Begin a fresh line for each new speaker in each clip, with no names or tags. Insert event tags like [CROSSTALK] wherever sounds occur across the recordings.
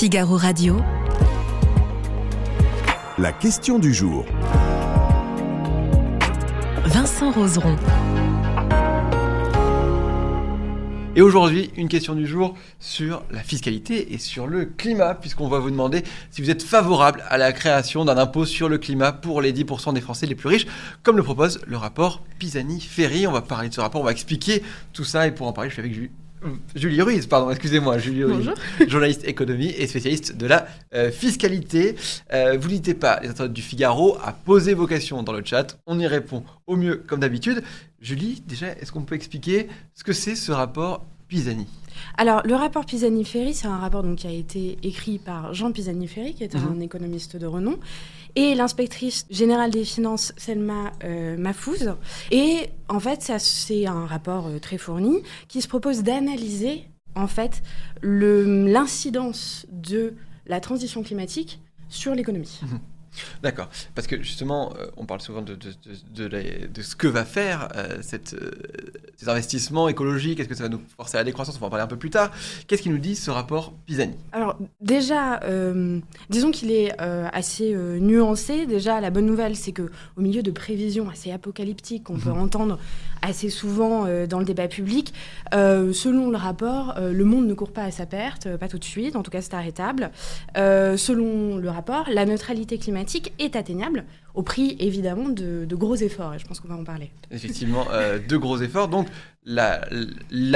Figaro Radio.
La question du jour.
Vincent Roseron.
Et aujourd'hui, une question du jour sur la fiscalité et sur le climat, puisqu'on va vous demander si vous êtes favorable à la création d'un impôt sur le climat pour les 10% des Français les plus riches, comme le propose le rapport Pisani-Ferry. On va parler de ce rapport, on va expliquer tout ça, et pour en parler, je suis avec Julie. Julie Ruiz, pardon, excusez-moi, Julie Ruiz, journaliste économie et spécialiste de la euh, fiscalité. Euh, vous n'hésitez pas, les internautes du Figaro, à poser vos questions dans le chat. On y répond au mieux comme d'habitude. Julie, déjà, est-ce qu'on peut expliquer ce que c'est ce rapport Pisani
alors, le rapport Pisani-Ferry, c'est un rapport donc, qui a été écrit par Jean Pisani-Ferry, qui est un
Mhm.
économiste de renom, et l'inspectrice générale des finances, Selma euh, Mahfouz. Et en fait, ça, c'est un rapport euh, très fourni qui se propose d'analyser en fait l'incidence de la transition climatique sur l'économie.
D'accord, parce que justement, euh, on parle souvent de, de, de, ce que va faire euh, cette, euh, ces investissements écologiques, est-ce que ça va nous forcer à la décroissance, on va en parler un peu plus tard. Qu'est-ce qu'il nous dit ce rapport Pisani?
Alors déjà, disons qu'il est assez nuancé. Déjà, la bonne nouvelle, c'est que au milieu de prévisions assez apocalyptiques qu'on peut entendre assez souvent euh, dans le débat public, euh, selon le rapport, euh, le monde ne court pas à sa perte, pas tout de suite. En tout cas, c'est arrêtable. Selon le rapport, la neutralité climatique est atteignable au prix évidemment de, de gros efforts. Et je pense qu'on va en parler.
Effectivement, deux gros efforts. Donc, la,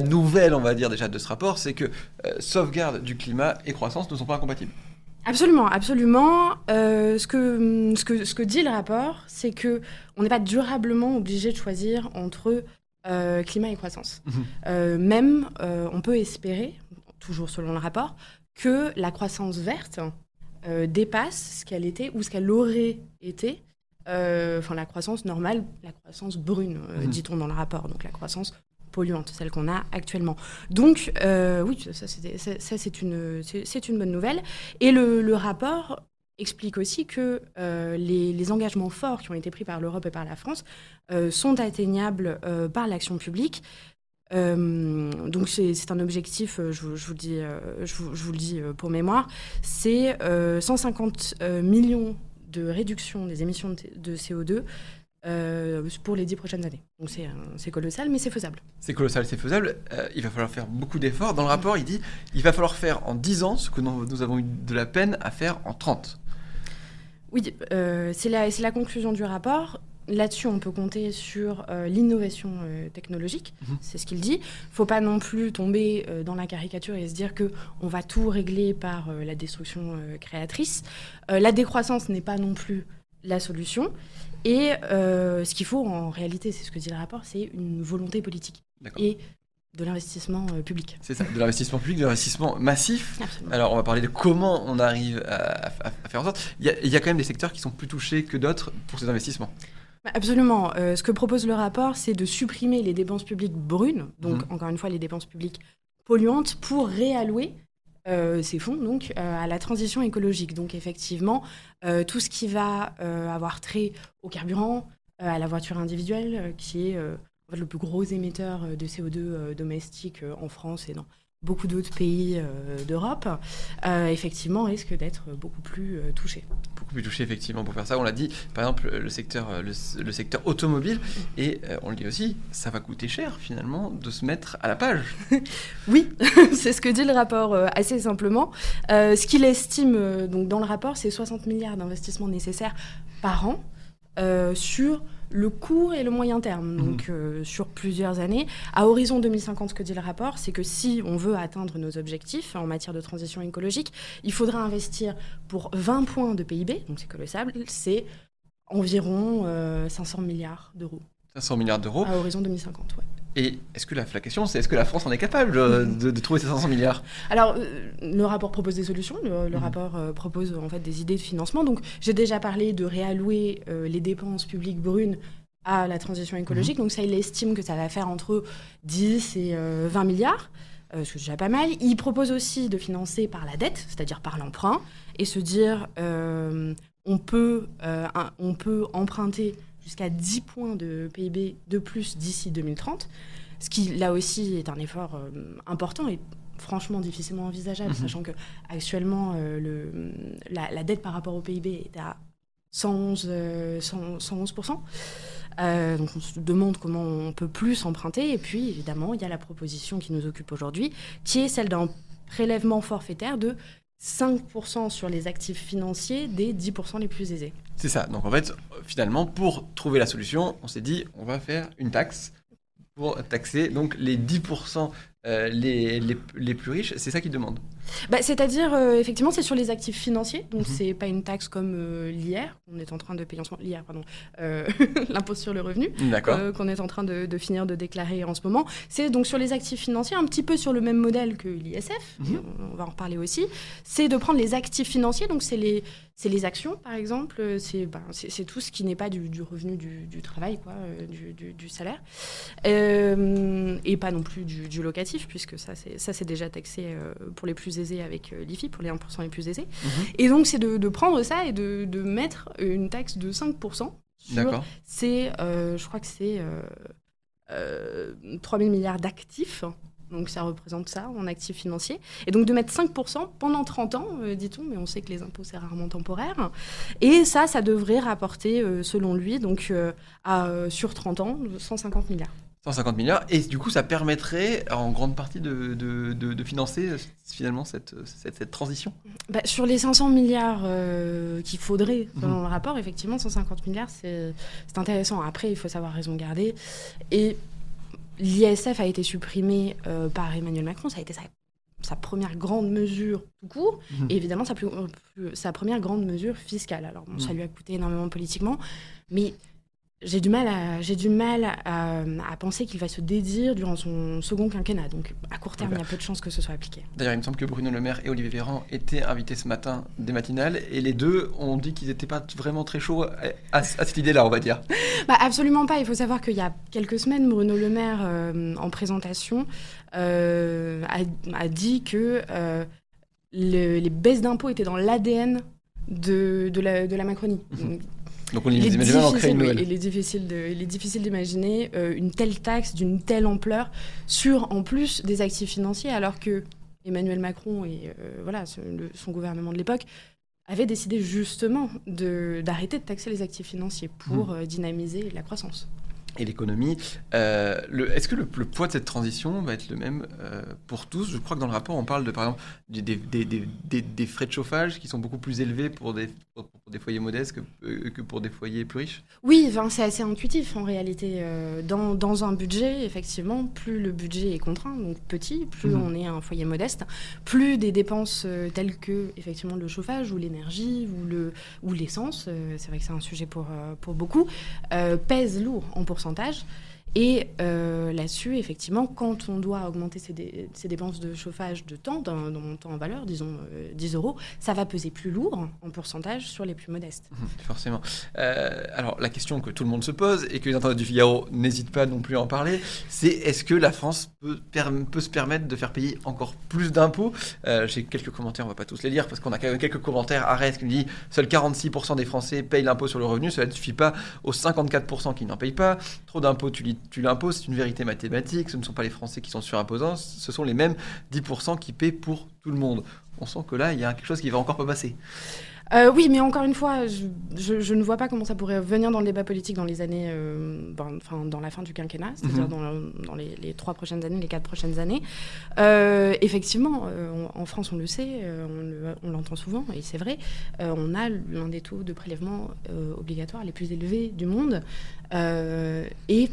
nouvelle, on va dire déjà de ce rapport, c'est que sauvegarde du climat et croissance ne sont pas incompatibles.
Absolument, absolument. Euh, ce, que, ce, que, ce que dit le rapport, c'est que on n'est pas durablement obligé de choisir entre euh, climat et croissance.
Mhm.
Euh, même, on peut espérer, toujours selon le rapport, que la croissance verte dépasse ce qu'elle était ou ce qu'elle aurait été. Enfin, la croissance normale, la croissance brune,
Mhm.
dit-on dans le rapport, donc la croissance polluante, celle qu'on a actuellement. Donc, euh, oui, ça, c'est une, bonne nouvelle. Et le, rapport explique aussi que euh, les, engagements forts qui ont été pris par l'Europe et par la France euh, sont atteignables par l'action publique. Donc c'est un objectif, je, vous- le dis, je, vous, le dis pour mémoire, c'est euh, 150 euh, millions de réduction des émissions de CO2 euh, pour les dix prochaines années. Donc c'est euh, c'est colossal, mais c'est faisable.
C'est colossal, c'est faisable. Euh, il va falloir faire beaucoup d'efforts. Dans le rapport, il dit il va falloir faire en 10 ans ce que nous, nous avons eu de la peine à faire en 30.
Oui, euh, c'est la, conclusion du rapport. Là-dessus, on peut compter sur euh, l'innovation euh, technologique,
Mhm.
c'est ce qu'il dit. Il ne faut pas non plus tomber euh, dans la caricature et se dire que on va tout régler par la destruction créatrice. La décroissance n'est pas non plus la solution. Et euh, ce qu'il faut en réalité, c'est ce que dit le rapport, c'est une volonté politique et de l'investissement euh, public.
C'est ça, de l'investissement public, de l'investissement massif.
Absolument.
Alors, on va parler de comment on arrive à, à- à faire en sorte. Il y, a, il y a quand même des secteurs qui sont plus touchés que d'autres pour ces investissements.
Bah, Absolument. Euh, ce que propose le rapport, c'est de supprimer les dépenses publiques brunes, donc
Mhm.
encore une fois les dépenses publiques polluantes, pour réallouer euh, ces fonds donc euh, à la transition écologique. Donc effectivement, euh, tout ce qui va avoir trait au carburant, à la voiture individuelle, qui est le plus gros émetteur de CO2 euh, domestique en France et dans beaucoup d'autres pays euh, d'Europe, euh, effectivement risque d'être beaucoup plus euh, touché.
Beaucoup plus touchés, effectivement, pour faire ça. On l'a dit, par exemple, le secteur, euh, le, le secteur automobile. Et on le dit aussi, ça va coûter cher, finalement, de se mettre à la page. [LAUGHS]
Oui, [LAUGHS] c'est ce que dit le rapport assez simplement. Ce qu'il estime donc dans le rapport, c'est 60 milliards d'investissements nécessaires par an euh, sur le court et le moyen terme, donc euh, sur plusieurs années. À horizon 2050, ce que dit le rapport, c'est que si on veut atteindre nos objectifs en matière de transition écologique, il faudra investir pour 20 points de PIB, donc c'est colossal, c'est environ euh, 500 milliards d'euros
500 milliards d'euros.
à horizon 2050. ouais.
Et est-ce que la, la question, c'est est-ce que la France en est capable euh, de, de trouver ces 500 milliards?
Alors, euh, le rapport propose des solutions. Le, le
Mhm.
rapport euh, propose en fait des idées de financement. Donc, j'ai déjà parlé de réallouer les dépenses publiques brunes à la transition écologique. Donc, ça, il estime que ça va faire entre 10 et euh, 20 milliards. ce qui est déjà pas mal. Il propose aussi de financer par la dette, c'est-à-dire par l'emprunt, et se dire on, peut, un- on peut emprunter jusqu'à 10 points de PIB de plus d'ici 2030, ce qui là aussi est un effort euh, important et franchement difficilement envisageable,
Mhm.
sachant que actuellement euh, le, la, la dette par rapport au PIB est à 111, euh, 100 111%. Euh, donc on se demande comment on peut plus emprunter. Et puis évidemment, il y a la proposition qui nous occupe aujourd'hui, qui est celle d'un prélèvement forfaitaire de 5% sur les actifs financiers des 10% les plus aisés.
C'est ça. Donc en fait, finalement, pour trouver la solution, on s'est dit, on va faire une taxe pour taxer donc les 10% euh, les, les, les plus riches. C'est ça qu'ils demandent.
Bah, C'est-à-dire, euh, effectivement, c'est sur les actifs financiers. Donc,
Mhm.
c'est pas une taxe comme euh, l'IR. On est en train de payer en ce moment. L'IR, pardon. [LAUGHS] L'impôt sur le revenu. Qu'on est en train de, de finir de déclarer en ce moment. C'est donc sur les actifs financiers, un petit peu sur le même modèle que l'ISF,
Mhm.
on, on va en reparler aussi. C'est de prendre les actifs financiers, donc c'est les, actions par exemple, c'est ben, c'est- tout ce qui n'est pas du, du revenu du, du travail, quoi, du, salaire, et pas non plus du, du puisque ça c'est déjà taxé euh, pour les plus aisés avec euh, l'IFI, pour les 1% les plus aisés.
Mhm.
Et donc c'est de, de prendre ça et de, de mettre une taxe de 5% sur
D'accord.
c'est, euh, je crois que c'est euh, euh, 3 000 milliards d'actifs. Donc ça représente ça en actifs financiers. Et donc de mettre 5% pendant 30 ans, euh, dit-on, mais on sait que les impôts c'est rarement temporaire. Et ça, ça devrait rapporter, euh, selon lui, donc euh, à, sur 30 ans, 150 milliards.
150 milliards. Et du coup, ça permettrait en grande partie de, de, de- de financer euh, finalement cette, cette, cette transition.
Bah, sur les 500 milliards euh, qu'il faudrait,
Mhm.
le rapport, effectivement, 150 milliards, c'est intéressant. Après, il faut savoir raison garder. Et l'ISF a été supprimé euh, par Emmanuel Macron. Ça a été sa, sa première grande mesure tout court.
Mhm.
Et évidemment, sa, plus- sa première grande mesure fiscale. Alors, bon, ça
Mhm.
lui a coûté énormément politiquement. Mais j'ai du mal à, j'ai du mal à, à penser qu'il va se dédire durant son second quinquennat. Donc, à court terme, il y a peu de chances que ce soit appliqué.
D'ailleurs, il me semble que Bruno Le Maire et Olivier Véran étaient invités ce matin des matinales. Et les deux ont dit qu'ils n'étaient pas vraiment très chauds à, à- à cette idée-là, on va dire. [LAUGHS]
Bah, absolument pas. Il faut savoir qu'il y a quelques semaines, Bruno Le Maire, euh, en présentation, euh, a, a dit que euh, le- les baisses d'impôts étaient dans l'ADN de, de, la, de la Macronie.
Mhm.
Donc,
Donc on
il, est
imagine créer
difficile,
une
oui, il est difficile de- il est difficile d'imaginer euh, une telle taxe d'une telle ampleur sur, en plus, des actifs financiers, alors que Emmanuel Macron et euh, voilà, le- son gouvernement de l'époque avaient décidé justement de- d'arrêter de, taxer les actifs financiers pour
Mhm.
euh, dynamiser la croissance.
et l'économie. Euh, Est-ce que le, le poids de cette transition va être le même euh, pour tous? Je crois que dans le rapport, on parle de, par exemple des, des- des- des- des frais de chauffage qui sont beaucoup plus élevés pour des, pour, pour des foyers modestes que, euh, que pour des foyers plus riches.
Oui, enfin, c'est assez intuitif en réalité. Euh, dans, dans un budget, effectivement, plus le budget est contraint, donc petit, plus
Mhm.
on est un foyer modeste, plus des dépenses euh, telles que effectivement le chauffage ou l'énergie ou le ou l'essence, c'est vrai que c'est un sujet pour pour beaucoup, euh, pèsent lourd en pourcentage. Et euh, là-dessus, effectivement, quand on doit augmenter ses, dé- ses dépenses de chauffage de temps, d'un d'un montant en valeur, disons euh, 10 euros, ça va peser plus lourd en pourcentage sur les plus modestes.
Mhm, Forcément. Euh, alors, la question que tout le monde se pose et que les internautes du Figaro n'hésitent pas non plus à en parler, c'est est-ce que la France peut, se permettre de faire payer encore plus d'impôts? Euh, J'ai quelques commentaires, on va pas tous les lire parce qu'on a quand même quelques commentaires. Arrête qui nous dit seuls 46% des Français payent l'impôt sur le revenu, cela ne suffit pas aux 54% qui n'en payent pas. Trop d'impôts, tu, li- tu l'imposes, c'est une vérité mathématique. Ce ne sont pas les Français qui sont surimposants, ce sont les mêmes 10% qui paient pour tout le monde. On sent que là, il y a quelque chose qui va encore pas passer.
Euh, oui, mais encore une fois, je, je- je ne vois pas comment ça pourrait venir dans le débat politique dans les années, euh, ben, enfin, dans la fin du quinquennat, c'est-à-dire
Mhm.
dans, le- dans les, les trois prochaines années, les quatre prochaines années. Euh, effectivement, on- en France, on le sait, on le- on l'entend souvent, et c'est vrai, on a l'un des taux de prélèvement obligatoires les plus élevés du monde, et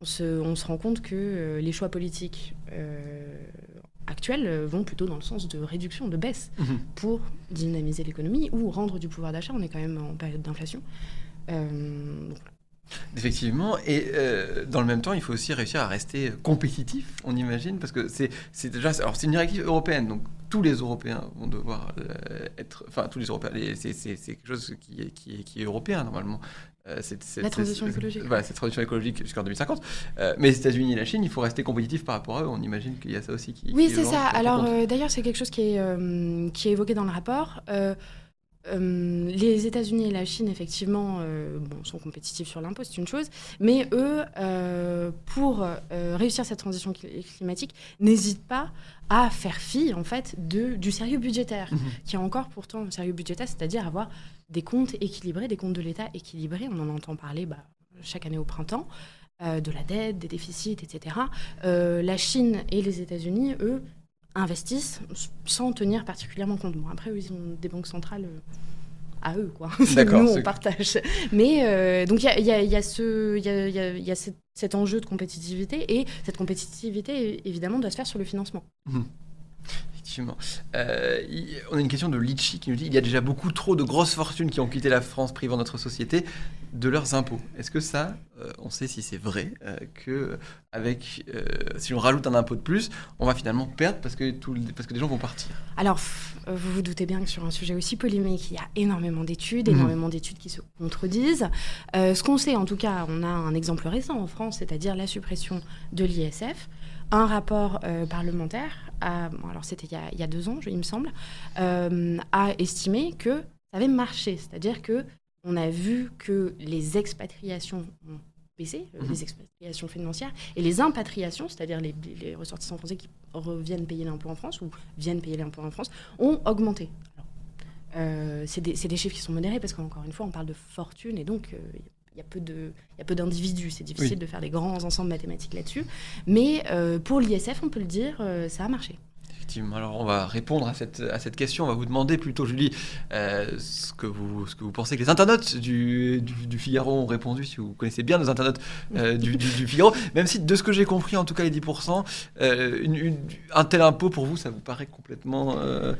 on se, on se rend compte que euh, les choix politiques euh, actuels euh, vont plutôt dans le sens de réduction, de baisse pour dynamiser l'économie ou rendre du pouvoir d'achat. On est quand même en période d'inflation. Euh.
Effectivement, et euh, dans le même temps, il faut aussi réussir à rester compétitif, on imagine, parce que c'est déjà, alors c'est une directive européenne, donc tous les Européens vont devoir euh, être, enfin tous les Européens, c'est quelque chose qui est, qui est, qui est européen normalement. Euh,
La transition écologique.
Voilà, cette transition écologique jusqu'en 2050. Euh, mais les États-Unis et la Chine, il faut rester compétitif par rapport à eux. On imagine qu'il y a ça aussi qui.
Oui, c'est ça. Alors d'ailleurs, c'est quelque chose qui est, qui est évoqué dans le rapport. Euh, les États-Unis et la Chine, effectivement, euh, bon, sont compétitifs sur l'impôt, c'est une chose, mais eux, euh, pour réussir cette transition cli- climatique, n'hésitent pas à faire fi en fait de, du sérieux budgétaire,
Mhm.
qui est encore pourtant un sérieux budgétaire, c'est-à-dire avoir des comptes équilibrés, des comptes de l'État équilibrés. On en entend parler bah, chaque année au printemps, de la dette, des déficits, etc. La Chine et les États-Unis, eux, investissent sans tenir particulièrement compte. Bon, après, ils ont des banques centrales. euh, à eux, quoi. [LAUGHS]
D'accord,
Nous, on partage. Mais euh, donc, il y a, y y ce- il y a- y a- a cet, cet enjeu de compétitivité et cette compétitivité, évidemment, doit se faire sur le financement.
Effectivement. Euh, il- on a une question de Litchi qui nous dit il y a déjà beaucoup trop de grosses fortunes qui ont quitté la France, privant notre société de leurs impôts. Est-ce que ça, euh, on sait si c'est vrai euh, que avec euh, si on rajoute un impôt de plus, on va finalement perdre parce que tout, le- parce que des gens vont partir?
Alors, euh, vous vous doutez bien que sur un sujet aussi polémique, il y a énormément d'études,
Mhm.
énormément d'études qui se contredisent. Euh, ce qu'on sait, en tout cas, on a un exemple récent en France, c'est-à-dire la suppression de l'ISF. Un rapport euh, parlementaire, a- bon, alors c'était il, y a- il y a deux ans, je- il me semble, euh, a estimé que ça avait marché. C'est-à-dire que on a vu que les expatriations ont baissé, euh,
Mhm.
les expatriations financières, et les impatriations, c'est-à-dire les, les ressortissants français qui reviennent payer l'impôt en France ou viennent payer l'impôt en France, ont augmenté. Alors, euh, c'est des, chiffres qui sont modérés parce qu'encore une fois, on parle de fortune et donc euh, il y a peu de- il y a peu d'individus. C'est difficile
Oui.
de faire des grands ensembles mathématiques là-dessus. Mais euh, pour l'ISF, on peut le dire, euh, ça a marché.
Effectivement. Alors on va répondre à cette, à cette question. On va vous demander plutôt, Julie, euh, ce, que vous, ce que vous pensez que les internautes du, du, du Figaro ont répondu, si vous connaissez bien nos internautes euh, du, du- du Figaro. Même si, de ce que j'ai compris, en tout cas les 10%, euh, une- une- un tel impôt pour vous, ça vous paraît complètement euh,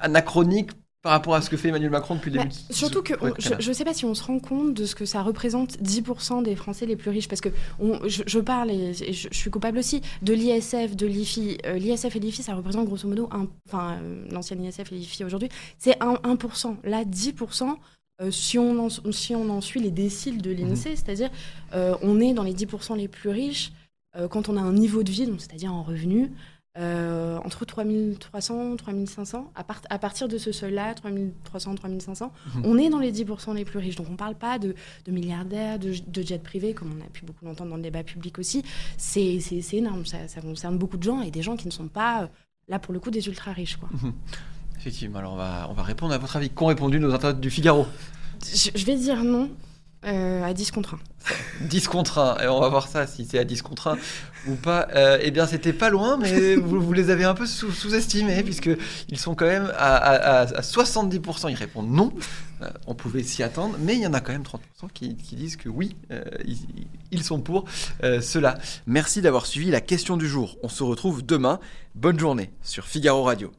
anachronique par rapport à ce que fait Emmanuel Macron depuis le
Bah,
début
surtout que on- je ne sais pas si on se rend compte de ce que ça représente 10% des Français les plus riches. Parce que on- je, je parle, et je, je suis coupable aussi, de l'ISF, de l'IFI. Euh, L'ISF et l'IFI, ça représente grosso modo, un- enfin euh, l'ancienne ISF et l'IFI aujourd'hui, c'est 1%, 1%. Là, 10%. euh, si, on en, si on en suit les déciles de l'INSEE, c'est-à-dire euh, on est dans les 10% les plus riches quand on a un niveau de vie, c'est-à-dire en revenu, euh, entre 3300 3500. À, part- à partir de ce seuil-là, 3300 3500,
Mhm.
on est dans les 10% les plus riches. Donc on ne parle pas de, de milliardaires, de, de jets privés, comme on a pu beaucoup l'entendre dans le débat public aussi. C'est énorme. Ça, ça concerne beaucoup de gens et des gens qui ne sont pas, euh, là pour le coup, des ultra riches. Quoi.
Effectivement. Alors on va, on va répondre à votre avis. Qu'ont répondu nos internautes du Figaro?
Je, je vais dire non euh, à 10 contre 1.
10 [LAUGHS] contre 1, et on va voir ça si c'est à 10 contre 1 ou pas. Euh, eh bien, c'était pas loin, mais [LAUGHS] vous, vous les avez un peu sous- sous-estimés, puisque ils sont quand même à, à- à- à 70%, ils répondent non. Euh, on pouvait s'y attendre, mais il y en a quand même 30% qui, qui disent que oui, ils, ils sont pour cela. Merci d'avoir suivi la question du jour. On se retrouve demain. Bonne journée sur Figaro Radio.